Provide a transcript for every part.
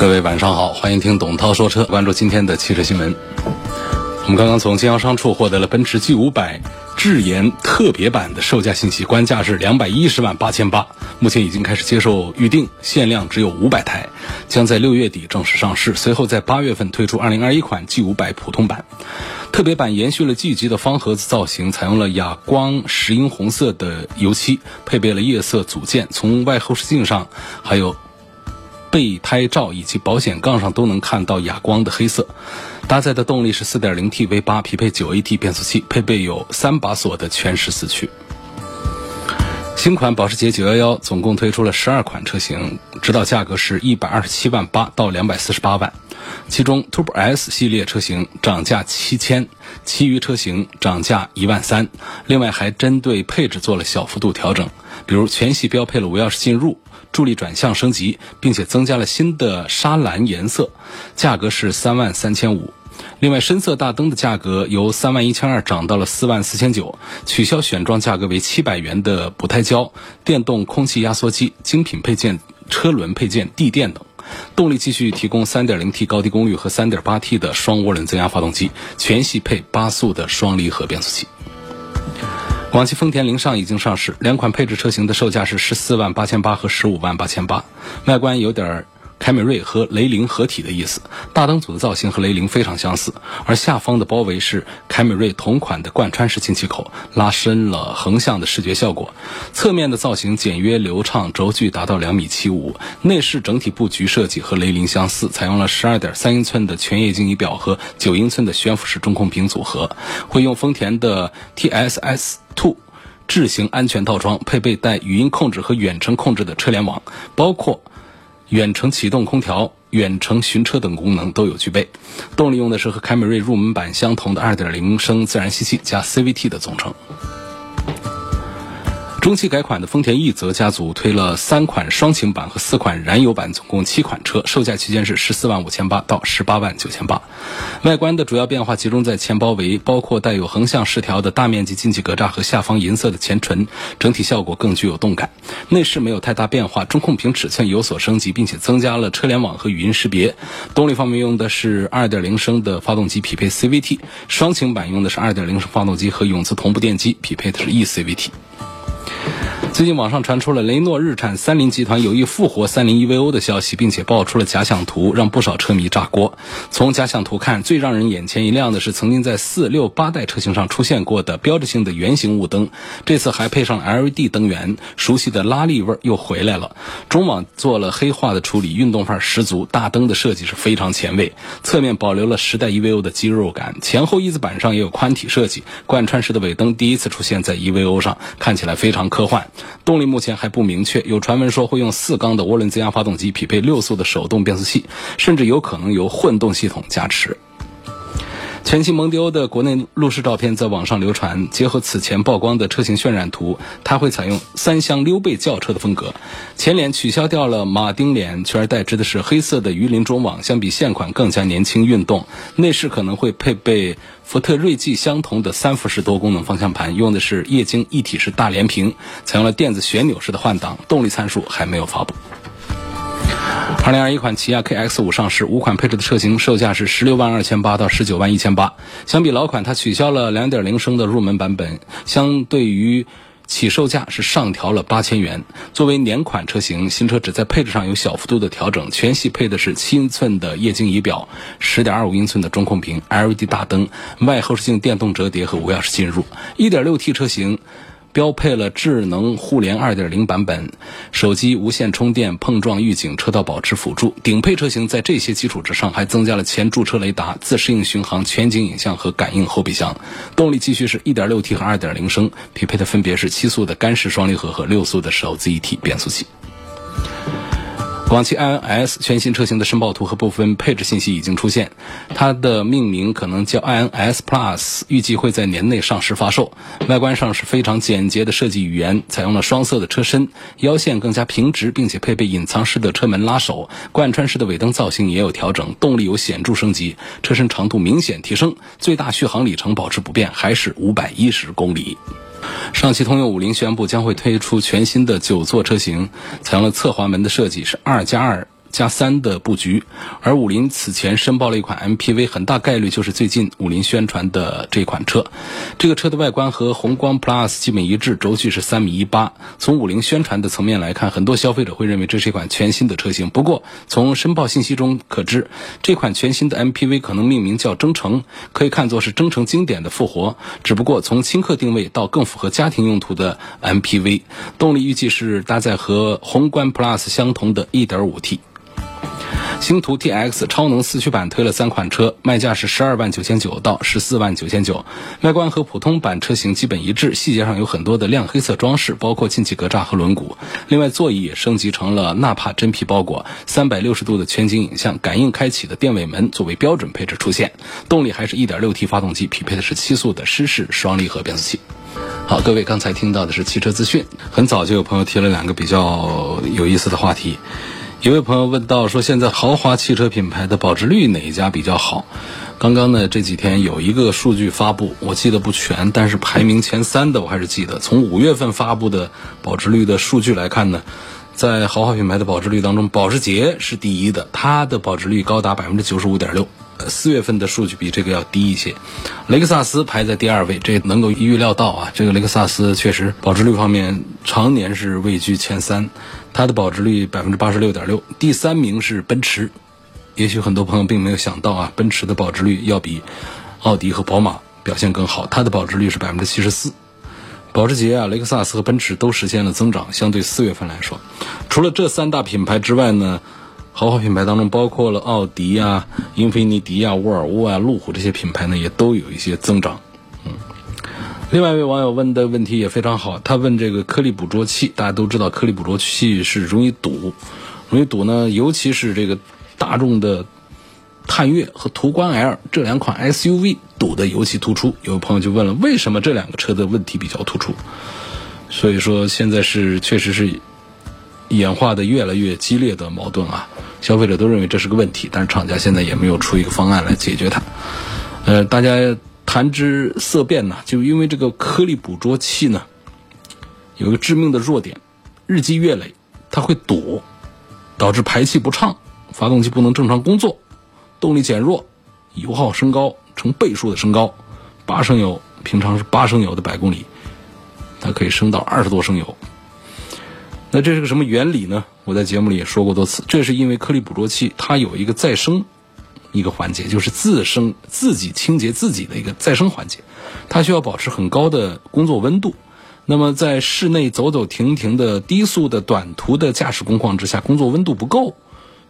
各位晚上好，欢迎听董涛说车，关注今天的汽车新闻。我们刚刚从经销商处获得了奔驰 G 五百智研特别版的售价信息，官价是两百一十万八千八，目前已经开始接受预定，限量只有五百台，将在六月底正式上市，随后在八月份推出二零二一款 G 五百普通版。特别版延续了 G 级的方盒子造型，采用了哑光石英红色的油漆，配备了夜色组件，从外后视镜上还有。备胎罩以及保险杠上都能看到哑光的黑色，搭载的动力是 4.0T V8，匹配 9AT 变速器，配备有三把锁的全时四驱。新款保时捷911总共推出了十二款车型，指导价格是一百二十七万八到两百四十八万，其中 Turbo S 系列车型涨价七千，其余车型涨价一万三。另外还针对配置做了小幅度调整，比如全系标配了无钥匙进入。助力转向升级，并且增加了新的沙蓝颜色，价格是三万三千五。另外，深色大灯的价格由三万一千二涨到了四万四千九，取消选装价格为七百元的补胎胶、电动空气压缩机、精品配件、车轮配件、地垫等。动力继续提供三点零 T 高低功率和三点八 T 的双涡轮增压发动机，全系配八速的双离合变速器。广汽丰田凌尚已经上市，两款配置车型的售价是十四万八千八和十五万八千八。外观有点儿凯美瑞和雷凌合体的意思，大灯组的造型和雷凌非常相似，而下方的包围是凯美瑞同款的贯穿式进气口，拉伸了横向的视觉效果。侧面的造型简约流畅，轴距达到两米七五。内饰整体布局设计和雷凌相似，采用了十二点三英寸的全液晶仪表和九英寸的悬浮式中控屏组合，会用丰田的 TSS。Two 智行安全套装配备带语音控制和远程控制的车联网，包括远程启动空调、远程寻车等功能都有具备。动力用的是和凯美瑞入门版相同的2.0升自然吸气加 CVT 的总成。中期改款的丰田奕泽家族推了三款双擎版和四款燃油版，总共七款车，售价区间是十四万五千八到十八万九千八。外观的主要变化集中在前包围，包括带有横向饰条的大面积进气格栅和下方银色的前唇，整体效果更具有动感。内饰没有太大变化，中控屏尺寸有所升级，并且增加了车联网和语音识别。动力方面用的是二点零升的发动机，匹配 CVT；双擎版用的是二点零升发动机和永磁同步电机，匹配的是 eCVT。最近网上传出了雷诺日产三菱集团有意复活三菱 EVO 的消息，并且爆出了假想图，让不少车迷炸锅。从假想图看，最让人眼前一亮的是曾经在四六八代车型上出现过的标志性的圆形雾灯，这次还配上 LED 灯源，熟悉的拉力味又回来了。中网做了黑化的处理，运动范儿十足。大灯的设计是非常前卫，侧面保留了时代 EVO 的肌肉感，前后翼子板上也有宽体设计。贯穿式的尾灯第一次出现在 EVO 上，看起来非常科幻。动力目前还不明确，有传闻说会用四缸的涡轮增压发动机，匹配六速的手动变速器，甚至有可能由混动系统加持。全新蒙迪欧的国内路试照片在网上流传，结合此前曝光的车型渲染图，它会采用三厢溜背轿车的风格，前脸取消掉了马丁脸，取而代之的是黑色的鱼鳞中网，相比现款更加年轻运动。内饰可能会配备福特锐际相同的三辐式多功能方向盘，用的是液晶一体式大连屏，采用了电子旋钮式的换挡，动力参数还没有发布。二零二一款起亚 KX 五上市，五款配置的车型售价是十六万二千八到十九万一千八。相比老款，它取消了两点零升的入门版本，相对于起售价是上调了八千元。作为年款车型，新车只在配置上有小幅度的调整，全系配的是七英寸的液晶仪表，十点二五英寸的中控屏，LED 大灯，外后视镜电动折叠和无钥匙进入。一点六 T 车型。标配了智能互联2.0版本，手机无线充电、碰撞预警、车道保持辅助。顶配车型在这些基础之上，还增加了前驻车雷达、自适应巡航、全景影像和感应后备箱。动力继续是 1.6T 和2.0升，匹配的分别是七速的干式双离合和六速的手自一体变速器。广汽 iNS 全新车型的申报图和部分配置信息已经出现，它的命名可能叫 iNS Plus，预计会在年内上市发售。外观上是非常简洁的设计语言，采用了双色的车身，腰线更加平直，并且配备隐藏式的车门拉手，贯穿式的尾灯造型也有调整，动力有显著升级，车身长度明显提升，最大续航里程保持不变，还是五百一十公里。上汽通用五菱宣布将会推出全新的九座车型，采用了侧滑门的设计，是二加二。加三的布局，而五菱此前申报了一款 MPV，很大概率就是最近五菱宣传的这款车。这个车的外观和宏光 Plus 基本一致，轴距是三米一八。从五菱宣传的层面来看，很多消费者会认为这是一款全新的车型。不过，从申报信息中可知，这款全新的 MPV 可能命名叫征程，可以看作是征程经典的复活，只不过从轻客定位到更符合家庭用途的 MPV。动力预计是搭载和宏观 Plus 相同的 1.5T。星途 TX 超能四驱版推了三款车，卖价是十二万九千九到十四万九千九。外观和普通版车型基本一致，细节上有很多的亮黑色装饰，包括进气格栅和轮毂。另外，座椅也升级成了纳帕真皮包裹，三百六十度的全景影像，感应开启的电尾门作为标准配置出现。动力还是一点六 T 发动机，匹配的是七速的湿式双离合变速器。好，各位刚才听到的是汽车资讯。很早就有朋友提了两个比较有意思的话题。一位朋友问到说：“现在豪华汽车品牌的保值率哪一家比较好？”刚刚呢这几天有一个数据发布，我记得不全，但是排名前三的我还是记得。从五月份发布的保值率的数据来看呢，在豪华品牌的保值率当中，保时捷是第一的，它的保值率高达百分之九十五点六。四月份的数据比这个要低一些，雷克萨斯排在第二位，这能够预料到啊。这个雷克萨斯确实保值率方面常年是位居前三，它的保值率百分之八十六点六。第三名是奔驰，也许很多朋友并没有想到啊，奔驰的保值率要比奥迪和宝马表现更好，它的保值率是百分之七十四。保时捷啊，雷克萨斯和奔驰都实现了增长，相对四月份来说，除了这三大品牌之外呢。豪华品牌当中包括了奥迪啊、英菲尼迪啊、沃尔沃啊、路虎这些品牌呢，也都有一些增长。嗯，另外一位网友问的问题也非常好，他问这个颗粒捕捉器，大家都知道颗粒捕捉器是容易堵，容易堵呢，尤其是这个大众的探岳和途观 L 这两款 SUV 堵的尤其突出。有朋友就问了，为什么这两个车的问题比较突出？所以说现在是确实是。演化的越来越激烈的矛盾啊，消费者都认为这是个问题，但是厂家现在也没有出一个方案来解决它。呃，大家谈之色变呢，就因为这个颗粒捕捉器呢，有一个致命的弱点，日积月累，它会堵，导致排气不畅，发动机不能正常工作，动力减弱，油耗升高，成倍数的升高，八升油平常是八升油的百公里，它可以升到二十多升油。那这是个什么原理呢？我在节目里也说过多次，这是因为颗粒捕捉器它有一个再生一个环节，就是自生自己清洁自己的一个再生环节，它需要保持很高的工作温度。那么在室内走走停停的低速的短途的驾驶工况之下，工作温度不够，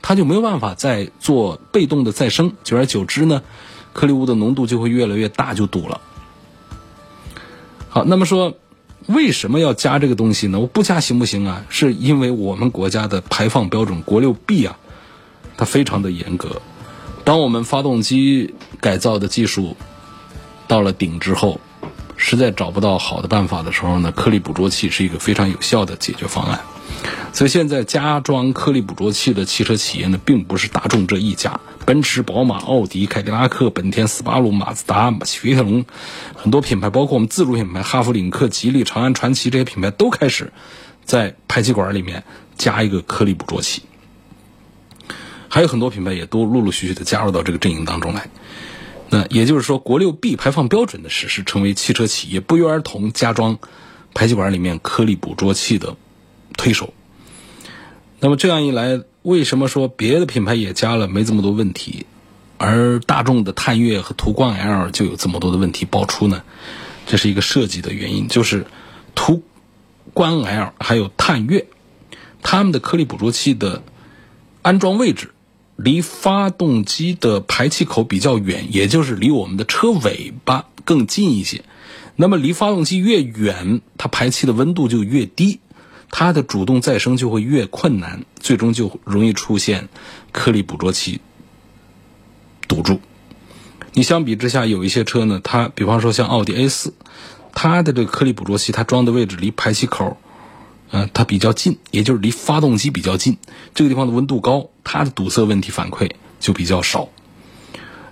它就没有办法再做被动的再生，久而久之呢，颗粒物的浓度就会越来越大，就堵了。好，那么说。为什么要加这个东西呢？我不加行不行啊？是因为我们国家的排放标准国六 B 啊，它非常的严格。当我们发动机改造的技术到了顶之后，实在找不到好的办法的时候呢，颗粒捕捉器是一个非常有效的解决方案。所以现在加装颗粒捕捉器的汽车企业呢，并不是大众这一家，奔驰、宝马、奥迪、凯迪拉克、本田、斯巴鲁、马自达、雪铁龙，很多品牌，包括我们自主品牌哈弗、领克、吉利、长安、传祺这些品牌，都开始在排气管里面加一个颗粒捕捉器。还有很多品牌也都陆陆续续的加入到这个阵营当中来。那也就是说，国六 B 排放标准的实施，成为汽车企业不约而同加装排气管里面颗粒捕捉器的。推手，那么这样一来，为什么说别的品牌也加了没这么多问题，而大众的探岳和途观 L 就有这么多的问题爆出呢？这是一个设计的原因，就是途观 L 还有探岳，他们的颗粒捕捉器的安装位置离发动机的排气口比较远，也就是离我们的车尾巴更近一些。那么离发动机越远，它排气的温度就越低。它的主动再生就会越困难，最终就容易出现颗粒捕捉器堵住。你相比之下，有一些车呢，它比方说像奥迪 A 四，它的这个颗粒捕捉器，它装的位置离排气口，呃，它比较近，也就是离发动机比较近，这个地方的温度高，它的堵塞问题反馈就比较少。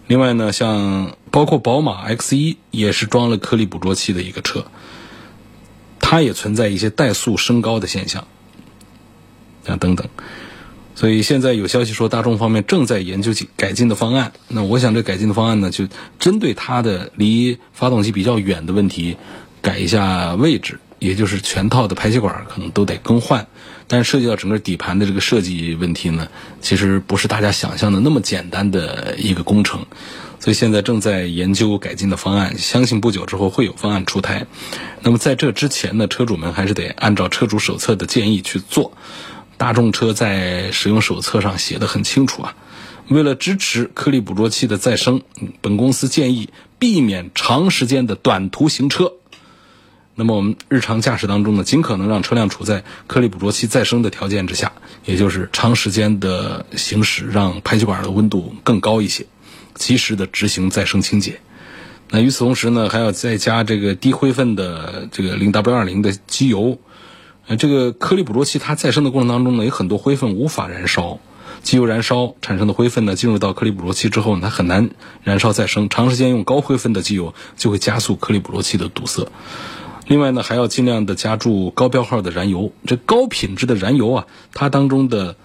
另外呢，像包括宝马 X 一也是装了颗粒捕捉器的一个车，它也存在一些怠速升高的现象，啊等等。所以现在有消息说，大众方面正在研究进改进的方案。那我想这改进的方案呢，就针对它的离发动机比较远的问题，改一下位置，也就是全套的排气管可能都得更换。但涉及到整个底盘的这个设计问题呢，其实不是大家想象的那么简单的一个工程，所以现在正在研究改进的方案，相信不久之后会有方案出台。那么在这之前呢，车主们还是得按照车主手册的建议去做。大众车在使用手册上写的很清楚啊，为了支持颗粒捕捉器的再生，本公司建议避免长时间的短途行车。那么我们日常驾驶当中呢，尽可能让车辆处在颗粒捕捉器再生的条件之下，也就是长时间的行驶，让排气管的温度更高一些，及时的执行再生清洁。那与此同时呢，还要再加这个低灰分的这个零 W 二零的机油。呃，这个颗粒捕捉器它再生的过程当中呢，有很多灰分无法燃烧，机油燃烧产生的灰分呢，进入到颗粒捕捉器之后呢，它很难燃烧再生，长时间用高灰分的机油就会加速颗粒捕捉器的堵塞。另外呢，还要尽量的加注高标号的燃油。这高品质的燃油啊，它当中的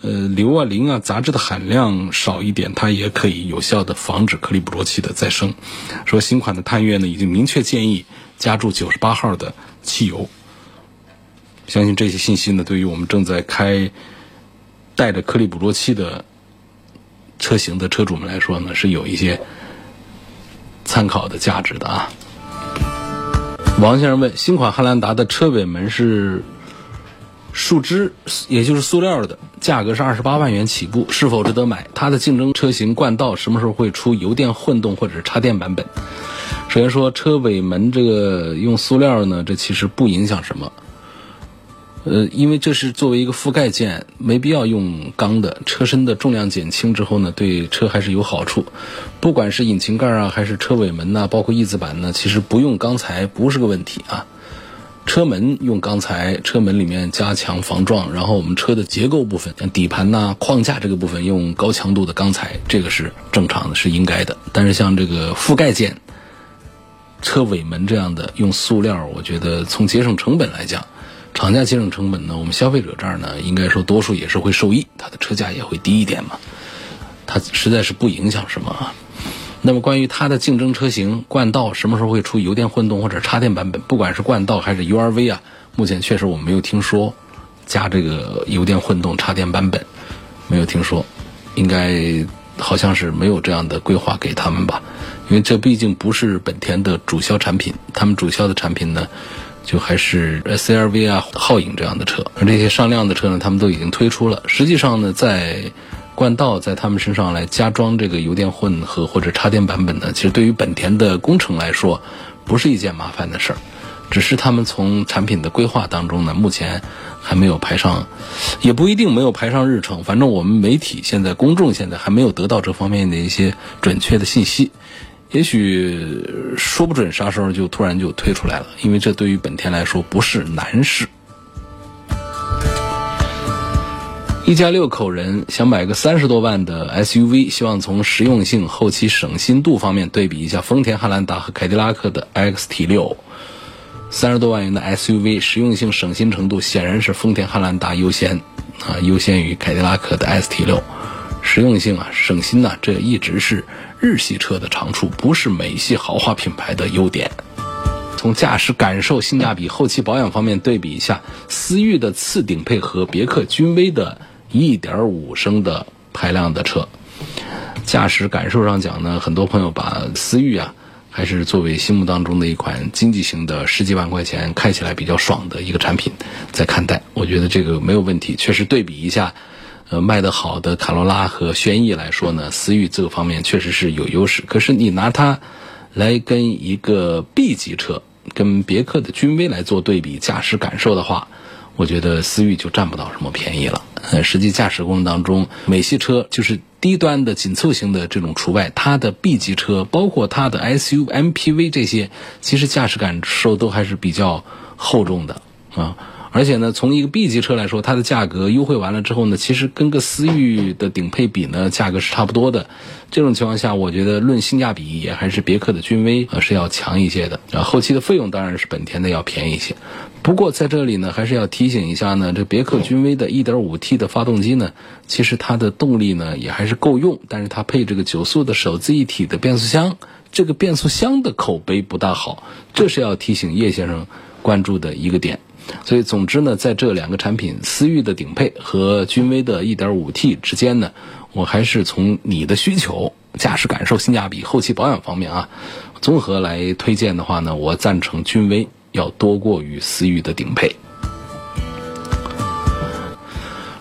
呃硫啊、磷啊杂质的含量少一点，它也可以有效的防止颗粒捕捉器的再生。说新款的探岳呢，已经明确建议加注九十八号的汽油。相信这些信息呢，对于我们正在开带着颗粒捕捉器的车型的车主们来说呢，是有一些参考的价值的啊。王先生问：新款汉兰达的车尾门是树脂，也就是塑料的，价格是二十八万元起步，是否值得买？它的竞争车型冠道什么时候会出油电混动或者是插电版本？首先说车尾门这个用塑料呢，这其实不影响什么。呃，因为这是作为一个覆盖件，没必要用钢的。车身的重量减轻之后呢，对车还是有好处。不管是引擎盖啊，还是车尾门呐，包括翼子板呢，其实不用钢材不是个问题啊。车门用钢材，车门里面加强防撞，然后我们车的结构部分，像底盘呐、框架这个部分用高强度的钢材，这个是正常的，是应该的。但是像这个覆盖件、车尾门这样的用塑料，我觉得从节省成本来讲。厂家节省成本呢，我们消费者这儿呢，应该说多数也是会受益，它的车价也会低一点嘛。它实在是不影响什么啊。那么关于它的竞争车型冠道什么时候会出油电混动或者插电版本，不管是冠道还是 URV 啊，目前确实我们没有听说加这个油电混动插电版本，没有听说，应该好像是没有这样的规划给他们吧，因为这毕竟不是本田的主销产品，他们主销的产品呢。就还是 CRV 啊、皓影这样的车，而这些上量的车呢，他们都已经推出了。实际上呢，在冠道在他们身上来加装这个油电混合或者插电版本呢，其实对于本田的工程来说，不是一件麻烦的事儿。只是他们从产品的规划当中呢，目前还没有排上，也不一定没有排上日程。反正我们媒体现在、公众现在还没有得到这方面的一些准确的信息。也许说不准啥时候就突然就推出来了，因为这对于本田来说不是难事。一家六口人想买个三十多万的 SUV，希望从实用性、后期省心度方面对比一下丰田汉兰达和凯迪拉克的 XT 六。三十多万元的 SUV，实用性、省心程度显然是丰田汉兰达优先啊，优先于凯迪拉克的 ST 六。实用性啊，省心呐，这一直是日系车的长处，不是美系豪华品牌的优点。从驾驶感受、性价比、后期保养方面对比一下，思域的次顶配和别克君威的1.5升的排量的车，驾驶感受上讲呢，很多朋友把思域啊，还是作为心目当中的一款经济型的十几万块钱开起来比较爽的一个产品在看待。我觉得这个没有问题，确实对比一下。呃，卖得好的卡罗拉和轩逸来说呢，思域这个方面确实是有优势。可是你拿它来跟一个 B 级车，跟别克的君威来做对比驾驶感受的话，我觉得思域就占不到什么便宜了。呃，实际驾驶过程当中，美系车就是低端的紧凑型的这种除外，它的 B 级车，包括它的 SUV、MPV 这些，其实驾驶感受都还是比较厚重的啊。而且呢，从一个 B 级车来说，它的价格优惠完了之后呢，其实跟个思域的顶配比呢，价格是差不多的。这种情况下，我觉得论性价比也还是别克的君威呃是要强一些的。啊，后期的费用当然是本田的要便宜一些。不过在这里呢，还是要提醒一下呢，这别克君威的 1.5T 的发动机呢，其实它的动力呢也还是够用，但是它配这个九速的手自一体的变速箱，这个变速箱的口碑不大好，这是要提醒叶先生关注的一个点。所以，总之呢，在这两个产品思域的顶配和君威的 1.5T 之间呢，我还是从你的需求、驾驶感受、性价比、后期保养方面啊，综合来推荐的话呢，我赞成君威要多过于思域的顶配。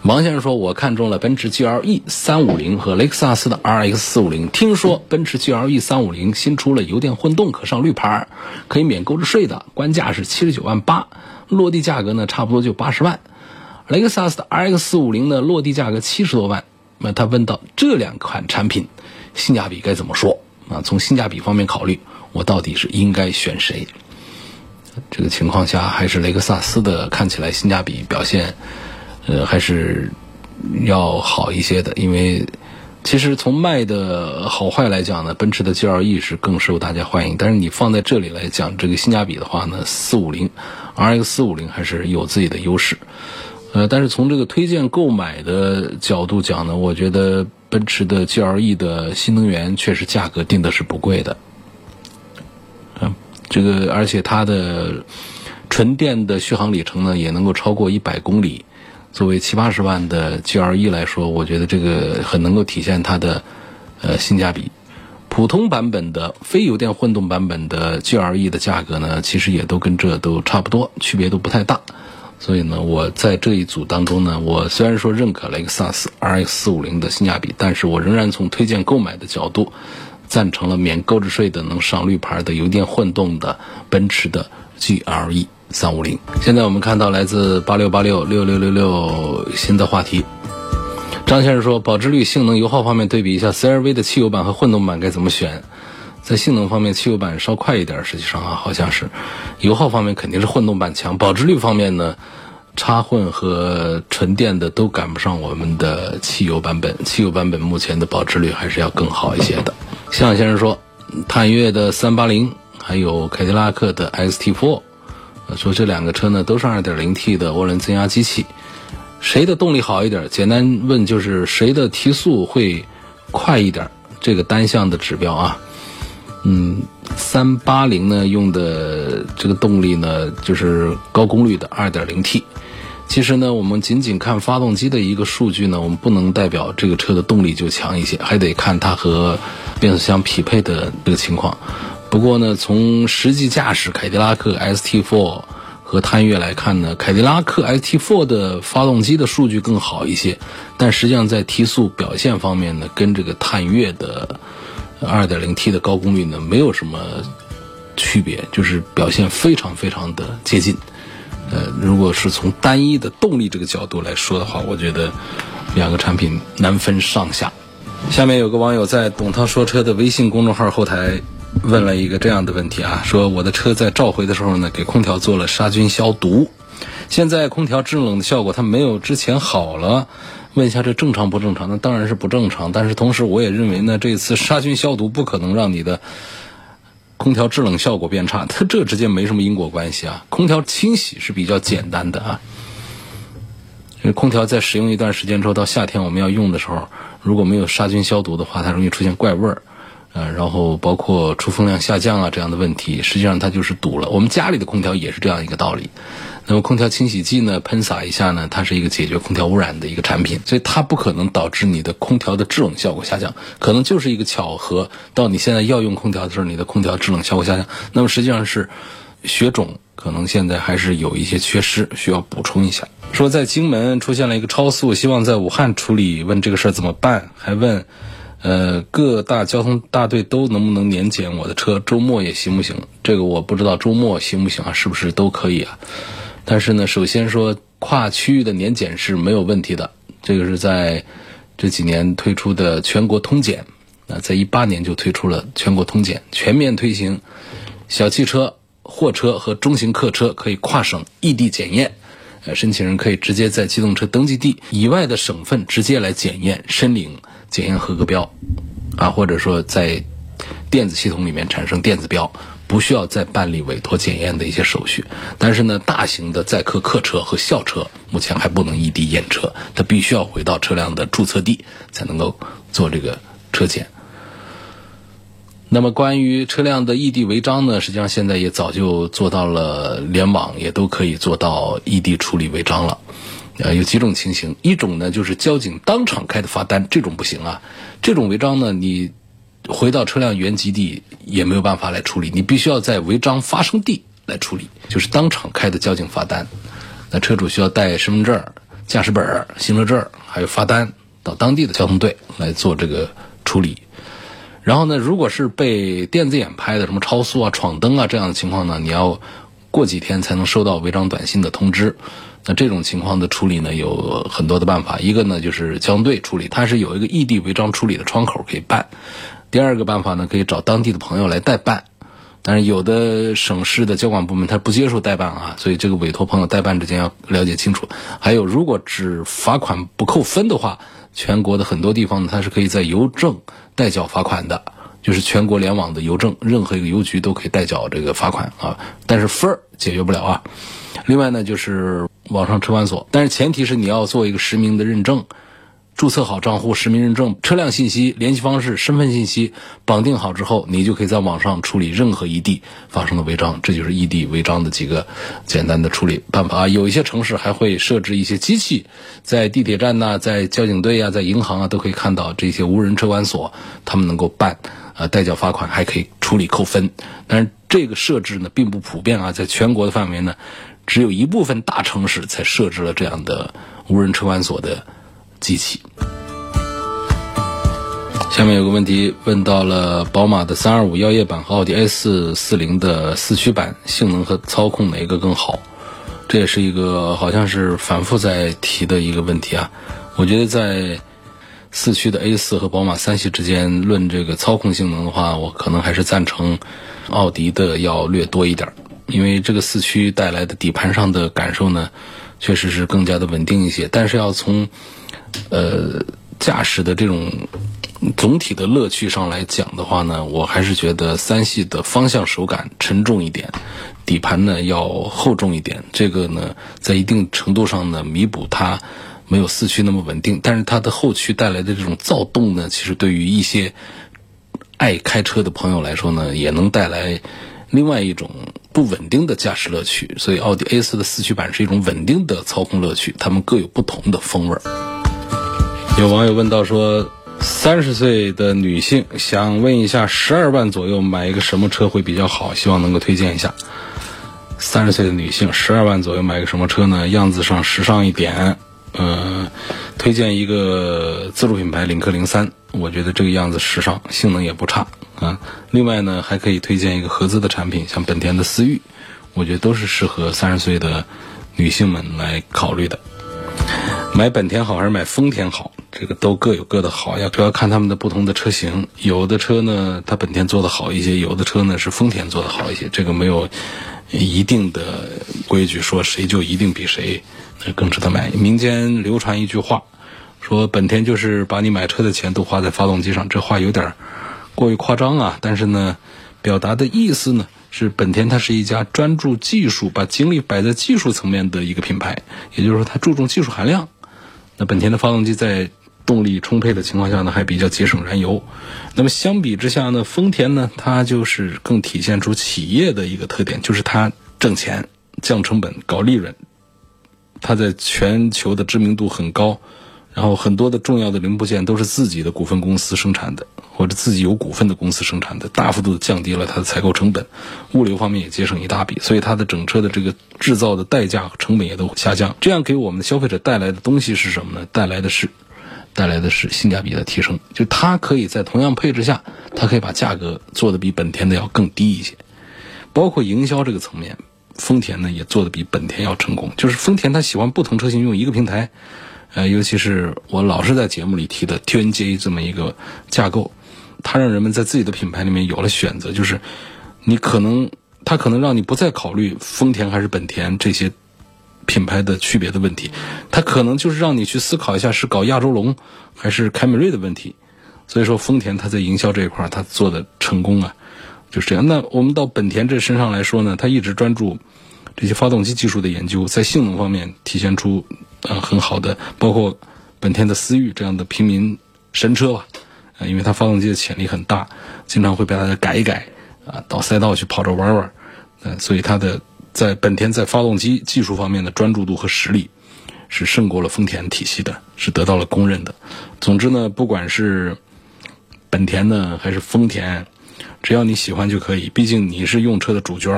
王先生说：“我看中了奔驰 GLE 350和雷克萨斯的 RX 450。听说奔驰 GLE 350新出了油电混动，可上绿牌，可以免购置税的，官价是七十九万八。”落地价格呢，差不多就八十万。雷克萨斯的 RX 四五零呢，落地价格七十多万。那他问到这两款产品性价比该怎么说啊？从性价比方面考虑，我到底是应该选谁？这个情况下，还是雷克萨斯的看起来性价比表现，呃，还是要好一些的，因为。其实从卖的好坏来讲呢，奔驰的 GLE 是更受大家欢迎。但是你放在这里来讲这个性价比的话呢，四五零，RX 四五零还是有自己的优势。呃，但是从这个推荐购买的角度讲呢，我觉得奔驰的 GLE 的新能源确实价格定的是不贵的。嗯，这个而且它的纯电的续航里程呢，也能够超过一百公里。作为七八十万的 GLE 来说，我觉得这个很能够体现它的呃性价比。普通版本的非油电混动版本的 GLE 的价格呢，其实也都跟这都差不多，区别都不太大。所以呢，我在这一组当中呢，我虽然说认可雷克萨斯 RX 四五零的性价比，但是我仍然从推荐购买的角度，赞成了免购置税的能上绿牌的油电混动的奔驰的 GLE。三五零，现在我们看到来自八六八六六六六六新的话题。张先生说，保值率、性能、油耗方面对比一下 CRV 的汽油版和混动版该怎么选？在性能方面，汽油版稍快一点，实际上啊，好像是。油耗方面肯定是混动版强。保值率方面呢，插混和纯电的都赶不上我们的汽油版本。汽油版本目前的保值率还是要更好一些的。向先生说，探岳的三八零，还有凯迪拉克的 XT4。说这两个车呢都是 2.0T 的涡轮增压机器，谁的动力好一点？简单问就是谁的提速会快一点？这个单向的指标啊，嗯，三八零呢用的这个动力呢就是高功率的 2.0T。其实呢，我们仅仅看发动机的一个数据呢，我们不能代表这个车的动力就强一些，还得看它和变速箱匹配的这个情况。不过呢，从实际驾驶凯迪拉克 ST4 和探岳来看呢，凯迪拉克 ST4 的发动机的数据更好一些，但实际上在提速表现方面呢，跟这个探岳的 2.0T 的高功率呢没有什么区别，就是表现非常非常的接近。呃，如果是从单一的动力这个角度来说的话，我觉得两个产品难分上下。下面有个网友在董涛说车的微信公众号后台。问了一个这样的问题啊，说我的车在召回的时候呢，给空调做了杀菌消毒，现在空调制冷的效果它没有之前好了，问一下这正常不正常？那当然是不正常，但是同时我也认为呢，这次杀菌消毒不可能让你的空调制冷效果变差，它这之间没什么因果关系啊。空调清洗是比较简单的啊，因为空调在使用一段时间之后，到夏天我们要用的时候，如果没有杀菌消毒的话，它容易出现怪味儿。呃，然后包括出风量下降啊这样的问题，实际上它就是堵了。我们家里的空调也是这样一个道理。那么空调清洗剂呢，喷洒一下呢，它是一个解决空调污染的一个产品，所以它不可能导致你的空调的制冷效果下降，可能就是一个巧合。到你现在要用空调的时候，你的空调制冷效果下降，那么实际上是雪种可能现在还是有一些缺失，需要补充一下。说在荆门出现了一个超速，希望在武汉处理，问这个事儿怎么办？还问。呃，各大交通大队都能不能年检我的车？周末也行不行？这个我不知道，周末行不行啊？是不是都可以啊？但是呢，首先说跨区域的年检是没有问题的。这个是在这几年推出的全国通检，啊，在一八年就推出了全国通检，全面推行小汽车、货车和中型客车可以跨省异地检验。呃，申请人可以直接在机动车登记地以外的省份直接来检验，申领检验合格标，啊，或者说在电子系统里面产生电子标，不需要再办理委托检验的一些手续。但是呢，大型的载客客车和校车目前还不能异地验车，它必须要回到车辆的注册地才能够做这个车检。那么关于车辆的异地违章呢，实际上现在也早就做到了联网，也都可以做到异地处理违章了。呃，有几种情形，一种呢就是交警当场开的罚单，这种不行啊。这种违章呢，你回到车辆原籍地也没有办法来处理，你必须要在违章发生地来处理，就是当场开的交警罚单。那车主需要带身份证、驾驶本、行车证还有罚单到当地的交通队来做这个处理。然后呢，如果是被电子眼拍的什么超速啊、闯灯啊这样的情况呢，你要过几天才能收到违章短信的通知。那这种情况的处理呢，有很多的办法。一个呢就是交通队处理，它是有一个异地违章处理的窗口可以办。第二个办法呢，可以找当地的朋友来代办。但是有的省市的交管部门他不接受代办啊，所以这个委托朋友代办之间要了解清楚。还有，如果只罚款不扣分的话。全国的很多地方呢，它是可以在邮政代缴罚款的，就是全国联网的邮政，任何一个邮局都可以代缴这个罚款啊。但是分儿解决不了啊。另外呢，就是网上车管所，但是前提是你要做一个实名的认证。注册好账户，实名认证，车辆信息、联系方式、身份信息绑定好之后，你就可以在网上处理任何异地发生的违章。这就是异地违章的几个简单的处理办法啊。有一些城市还会设置一些机器，在地铁站呐，在交警队啊，在银行啊，都可以看到这些无人车管所，他们能够办啊代缴罚款，还可以处理扣分。但是这个设置呢，并不普遍啊，在全国的范围呢，只有一部分大城市才设置了这样的无人车管所的。机器。下面有个问题问到了宝马的三二五药业版和奥迪 A 四四零的四驱版性能和操控哪个更好？这也是一个好像是反复在提的一个问题啊。我觉得在四驱的 A 四和宝马三系之间论这个操控性能的话，我可能还是赞成奥迪的要略多一点，因为这个四驱带来的底盘上的感受呢，确实是更加的稳定一些。但是要从呃，驾驶的这种总体的乐趣上来讲的话呢，我还是觉得三系的方向手感沉重一点，底盘呢要厚重一点。这个呢，在一定程度上呢，弥补它没有四驱那么稳定。但是它的后驱带来的这种躁动呢，其实对于一些爱开车的朋友来说呢，也能带来另外一种不稳定的驾驶乐趣。所以，奥迪 A 四的四驱版是一种稳定的操控乐趣，它们各有不同的风味儿。有网友问到说，三十岁的女性想问一下，十二万左右买一个什么车会比较好？希望能够推荐一下。三十岁的女性，十二万左右买个什么车呢？样子上时尚一点，呃，推荐一个自主品牌领克零三，我觉得这个样子时尚，性能也不差啊。另外呢，还可以推荐一个合资的产品，像本田的思域，我觉得都是适合三十岁的女性们来考虑的。买本田好还是买丰田好？这个都各有各的好，要主要看他们的不同的车型。有的车呢，它本田做的好一些；有的车呢，是丰田做的好一些。这个没有一定的规矩，说谁就一定比谁更值得买。民间流传一句话，说本田就是把你买车的钱都花在发动机上，这话有点过于夸张啊。但是呢，表达的意思呢？是本田，它是一家专注技术、把精力摆在技术层面的一个品牌，也就是说，它注重技术含量。那本田的发动机在动力充沛的情况下呢，还比较节省燃油。那么相比之下呢，丰田呢，它就是更体现出企业的一个特点，就是它挣钱、降成本、搞利润。它在全球的知名度很高。然后很多的重要的零部件都是自己的股份公司生产的，或者自己有股份的公司生产的，大幅度降低了它的采购成本，物流方面也节省一大笔，所以它的整车的这个制造的代价和成本也都下降。这样给我们的消费者带来的东西是什么呢？带来的是，带来的是性价比的提升。就它可以在同样配置下，它可以把价格做的比本田的要更低一些。包括营销这个层面，丰田呢也做的比本田要成功。就是丰田它喜欢不同车型用一个平台，呃，尤其是我老是在节目里提的 TNGA 这么一个架构，它让人们在自己的品牌里面有了选择，就是你可能它可能让你不再考虑丰田还是本田这些品牌的区别的问题，它可能就是让你去思考一下是搞亚洲龙还是凯美瑞的问题。所以说，丰田它在营销这一块儿，它做的成功啊，就是这样。那我们到本田这身上来说呢，它一直专注这些发动机技术的研究，在性能方面体现出呃很好的，包括本田的思域这样的平民神车吧，呃，因为它发动机的潜力很大，经常会被大家改一改啊，到赛道去跑着玩玩，呃，所以它的在本田在发动机技术方面的专注度和实力是胜过了丰田体系的，是得到了公认的。总之呢，不管是本田呢，还是丰田，只要你喜欢就可以。毕竟你是用车的主角，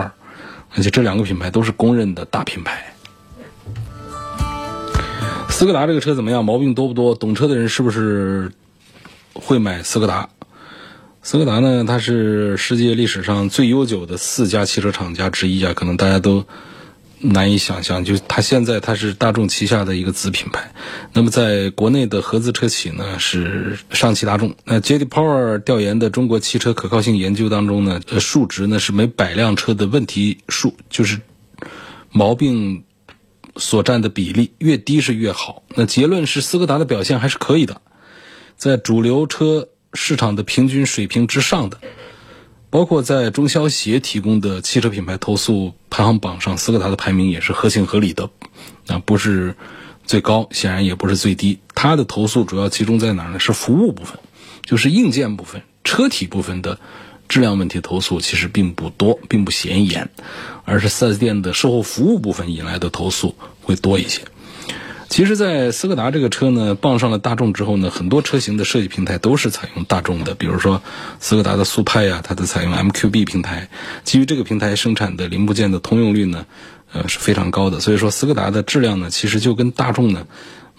而且这两个品牌都是公认的大品牌。斯柯达这个车怎么样？毛病多不多？懂车的人是不是会买斯柯达？斯柯达呢，它是世界历史上最悠久的四家汽车厂家之一啊，可能大家都。难以想象，就它现在它是大众旗下的一个子品牌。那么在国内的合资车企呢是上汽大众。那 J.D. Power 调研的中国汽车可靠性研究当中呢，呃，数值呢是每百辆车的问题数，就是毛病所占的比例越低是越好。那结论是斯柯达的表现还是可以的，在主流车市场的平均水平之上的。包括在中消协提供的汽车品牌投诉排行榜上，斯柯达的排名也是合情合理的，啊，不是最高，显然也不是最低。它的投诉主要集中在哪儿呢？是服务部分，就是硬件部分、车体部分的质量问题投诉其实并不多，并不显眼，而是 4S 店的售后服务部分引来的投诉会多一些。其实，在斯柯达这个车呢，傍上了大众之后呢，很多车型的设计平台都是采用大众的。比如说，斯柯达的速派呀，它的采用 MQB 平台，基于这个平台生产的零部件的通用率呢，呃是非常高的。所以说，斯柯达的质量呢，其实就跟大众呢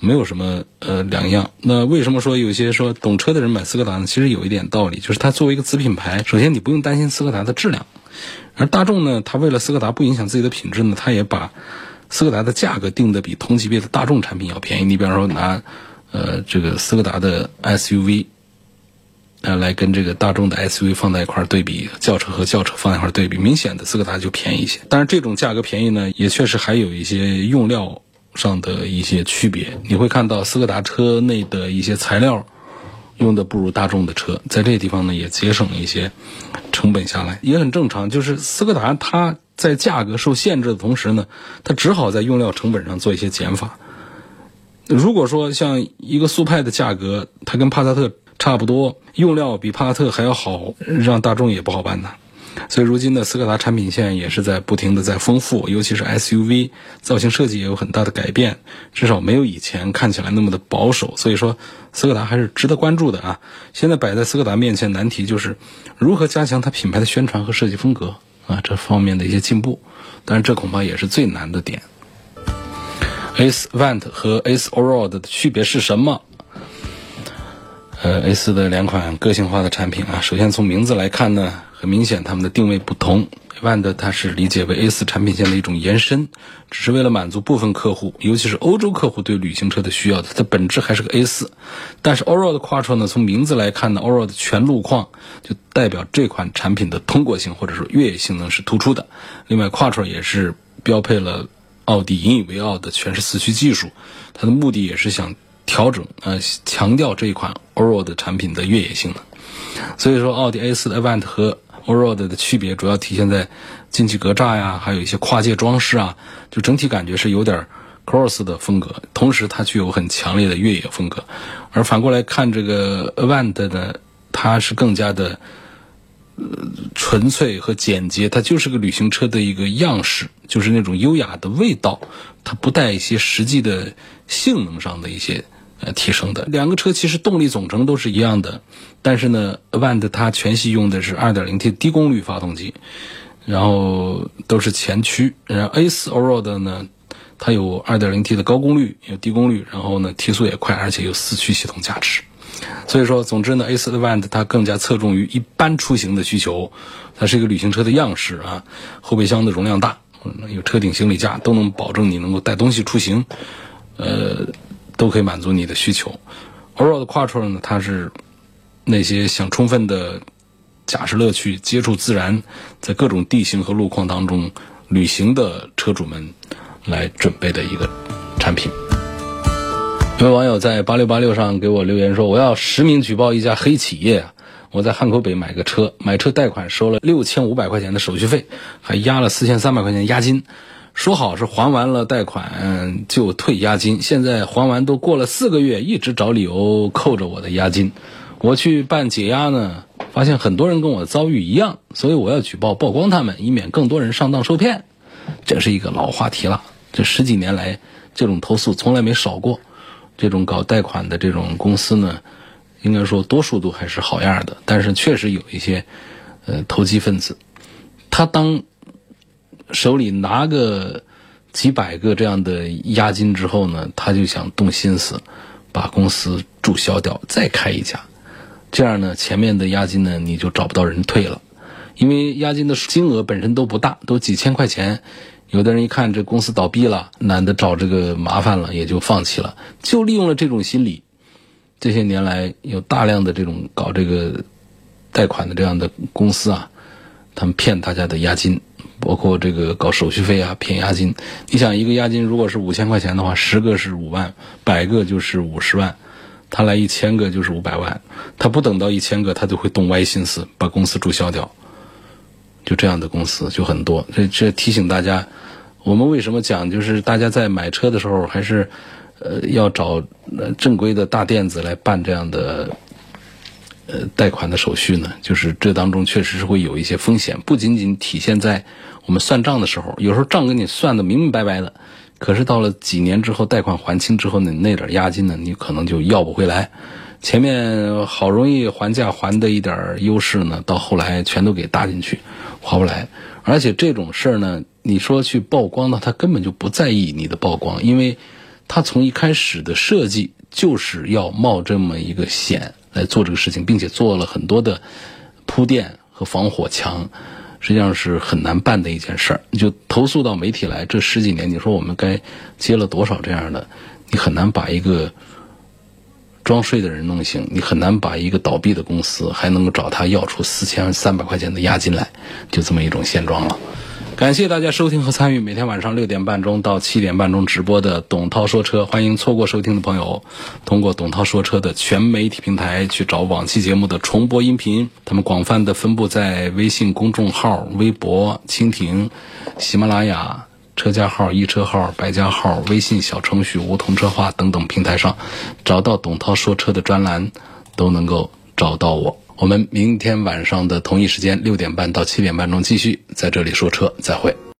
没有什么呃两样。那为什么说有些说懂车的人买斯柯达呢？其实有一点道理，就是它作为一个子品牌，首先你不用担心斯柯达的质量，而大众呢，它为了斯柯达不影响自己的品质呢，它也把。斯柯达的价格定的比同级别的大众产品要便宜。你比方说拿，呃，这个斯柯达的 SUV，呃，来跟这个大众的 SUV 放在一块儿对比，轿车和轿车放在一块儿对比，明显的斯柯达就便宜一些。但是这种价格便宜呢，也确实还有一些用料上的一些区别。你会看到斯柯达车内的一些材料用的不如大众的车，在这个地方呢也节省了一些成本下来，也很正常。就是斯柯达它。在价格受限制的同时呢，它只好在用料成本上做一些减法。如果说像一个速派的价格，它跟帕萨特差不多，用料比帕萨特还要好，让大众也不好办呐。所以如今的斯柯达产品线也是在不停的在丰富，尤其是 SUV 造型设计也有很大的改变，至少没有以前看起来那么的保守。所以说，斯柯达还是值得关注的啊。现在摆在斯柯达面前难题就是如何加强它品牌的宣传和设计风格。啊，这方面的一些进步，但是这恐怕也是最难的点。Ace Vent 和 Ace Allroad 的区别是什么？呃，A 的两款个性化的产品啊，首先从名字来看呢，很明显它们的定位不同。Vand 它是理解为 A 四产品线的一种延伸，只是为了满足部分客户，尤其是欧洲客户对旅行车的需要。它的本质还是个 A 四，但是 Allroad Quattro 呢，从名字来看呢，Allroad 全路况就代表这款产品的通过性或者说越野性能是突出的。另外，Quattro 也是标配了奥迪引以为傲的全时四驱技术，它的目的也是想调整呃强调这一款 Allroad 产品的越野性能。所以说，奥迪 A 四的 Avant 和 Allroad 的区别主要体现在进气格栅呀，还有一些跨界装饰啊，就整体感觉是有点 Cross 的风格，同时它具有很强烈的越野风格。而反过来看这个 Avant 呢，它是更加的呃纯粹和简洁，它就是个旅行车的一个样式，就是那种优雅的味道，它不带一些实际的性能上的一些。呃，提升的两个车其实动力总成都是一样的，但是呢，Avant 它全系用的是 2.0T 低功率发动机，然后都是前驱。然后 A4 Allroad 呢，它有 2.0T 的高功率，有低功率，然后呢提速也快，而且有四驱系统加持。所以说，总之呢，A4 Avant 它更加侧重于一般出行的需求，它是一个旅行车的样式啊，后备箱的容量大。有车顶行李架，都能保证你能够带东西出行，呃，都可以满足你的需求。Allroad Quattro 呢，它是那些想充分的驾驶乐趣、接触自然，在各种地形和路况当中旅行的车主们来准备的一个产品。有位网友在八六八六上给我留言说：“我要实名举报一家黑企业！我在汉口北买个车，买车贷款收了六千五百块钱的手续费，还压了四千三百块钱押金，说好是还完了贷款就退押金，现在还完都过了四个月，一直找理由扣着我的押金。我去办解押呢，发现很多人跟我遭遇一样，所以我要举报曝光他们，以免更多人上当受骗。这是一个老话题了，这十几年来这种投诉从来没少过。”这种搞贷款的这种公司呢，应该说多数都还是好样的，但是确实有一些呃投机分子，他当手里拿个几百个这样的押金之后呢，他就想动心思把公司注销掉，再开一家，这样呢前面的押金呢你就找不到人退了，因为押金的金额本身都不大，都几千块钱。有的人一看这公司倒闭了，懒得找这个麻烦了，也就放弃了。就利用了这种心理，这些年来有大量的这种搞这个贷款的这样的公司啊，他们骗大家的押金，包括这个搞手续费啊，骗押金。你想一个押金如果是五千块钱的话，十个是五万，百个就是五十万，他来一千个就是五百万，他不等到一千个，他就会动歪心思把公司注销掉。就这样的公司就很多，这这提醒大家。我们为什么讲，就是大家在买车的时候，还是呃要找正规的大店子来办这样的呃贷款的手续呢？就是这当中确实是会有一些风险，不仅仅体现在我们算账的时候，有时候账给你算的明明白白的，可是到了几年之后，贷款还清之后呢，那点押金呢，你可能就要不回来。前面好容易还价还的一点优势呢，到后来全都给搭进去，划不来。而且这种事儿呢。你说去曝光呢，他根本就不在意你的曝光，因为他从一开始的设计就是要冒这么一个险来做这个事情，并且做了很多的铺垫和防火墙，实际上是很难办的一件事儿。你就投诉到媒体来，这十几年，你说我们该接了多少这样的？你很难把一个装睡的人弄醒，你很难把一个倒闭的公司还能够找他要出四千三百块钱的押金来，就这么一种现状了。感谢大家收听和参与每天晚上六点半钟到七点半钟直播的董涛说车，欢迎错过收听的朋友通过董涛说车的全媒体平台去找往期节目的重播音频。他们广泛的分布在微信公众号、微博、蜻蜓、喜马拉雅、车家号、一车号、百家号、微信小程序、梧桐车话等等平台上，找到董涛说车的专栏，都能够找到我。我们明天晚上的同一时间六点半到七点半钟继续在这里说车，再会。